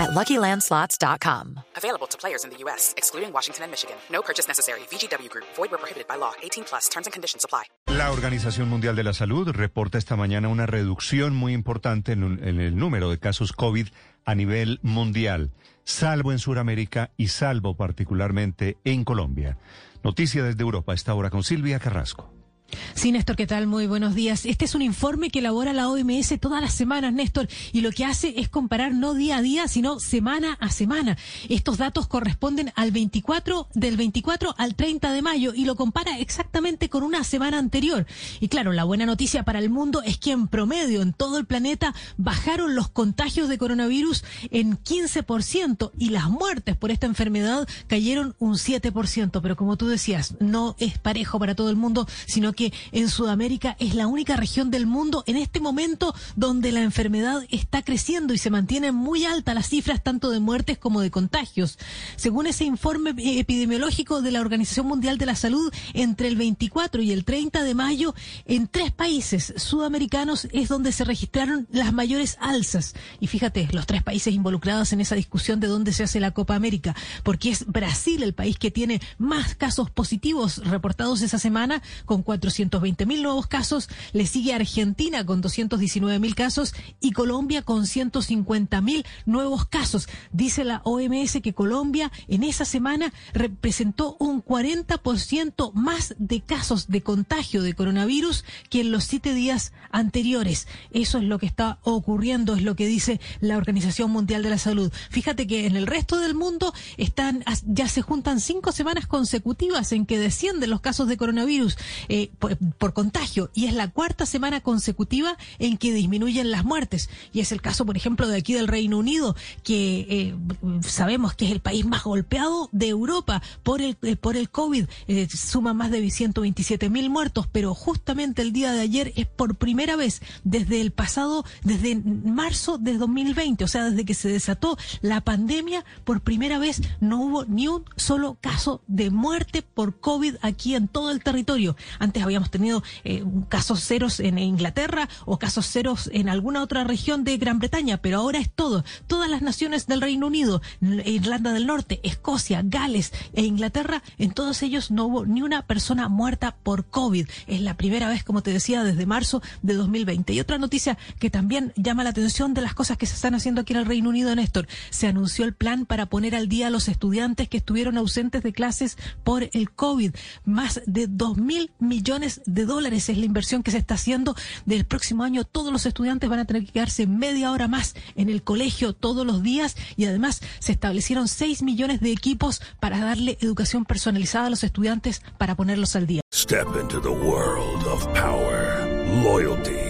at LuckyLandSlots.com. Available to players in the U.S., excluding Washington and Michigan. No purchase necessary. VGW Group. Void where prohibited by law. 18 plus. Terms and conditions apply. La Organización Mundial de la Salud reporta esta mañana una reducción muy importante en, en el número de casos COVID a nivel mundial, salvo en Sudamérica y salvo particularmente en Colombia. Noticia desde Europa, esta hora con Silvia Carrasco. Sí, Néstor, ¿qué tal? Muy buenos días. Este es un informe que elabora la OMS todas las semanas, Néstor, y lo que hace es comparar no día a día, sino semana a semana. Estos datos corresponden al 24, del 24 al 30 de mayo y lo compara exactamente con una semana anterior. Y claro, la buena noticia para el mundo es que en promedio en todo el planeta bajaron los contagios de coronavirus en 15% y las muertes por esta enfermedad cayeron un 7%. Pero como tú decías, no es parejo para todo el mundo, sino que en Sudamérica es la única región del mundo en este momento donde la enfermedad está creciendo y se mantienen muy altas las cifras tanto de muertes como de contagios. Según ese informe epidemiológico de la Organización Mundial de la Salud, entre el 24 y el 30 de mayo, en tres países sudamericanos es donde se registraron las mayores alzas. Y fíjate, los tres países involucrados en esa discusión de dónde se hace la Copa América, porque es Brasil el país que tiene más casos positivos reportados esa semana, con 400 220 mil nuevos casos, le sigue Argentina con 219 mil casos y Colombia con 150 mil nuevos casos. Dice la OMS que Colombia en esa semana representó un 40% más de casos de contagio de coronavirus que en los siete días anteriores. Eso es lo que está ocurriendo, es lo que dice la Organización Mundial de la Salud. Fíjate que en el resto del mundo están ya se juntan cinco semanas consecutivas en que descienden los casos de coronavirus. Eh, por, contagio y es la cuarta semana consecutiva en que disminuyen las muertes. Y es el caso, por ejemplo, de aquí del Reino Unido, que eh, sabemos que es el país más golpeado de Europa por el, eh, por el COVID. Eh, suma más de 127 mil muertos, pero justamente el día de ayer es por primera vez desde el pasado, desde marzo de 2020, o sea, desde que se desató la pandemia, por primera vez no hubo ni un solo caso de muerte por COVID aquí en todo el territorio. Antes habíamos tenido eh, casos ceros en Inglaterra o casos ceros en alguna otra región de Gran Bretaña, pero ahora es todo. Todas las naciones del Reino Unido, Irlanda del Norte, Escocia, Gales e Inglaterra, en todos ellos no hubo ni una persona muerta por COVID. Es la primera vez, como te decía, desde marzo de 2020. Y otra noticia que también llama la atención de las cosas que se están haciendo aquí en el Reino Unido, Néstor, se anunció el plan para poner al día a los estudiantes que estuvieron ausentes de clases por el COVID. Más de dos mil millones de dólares es la inversión que se está haciendo. Del próximo año todos los estudiantes van a tener que quedarse media hora más en el colegio todos los días y además se establecieron 6 millones de equipos para darle educación personalizada a los estudiantes para ponerlos al día. Step into the world of power, loyalty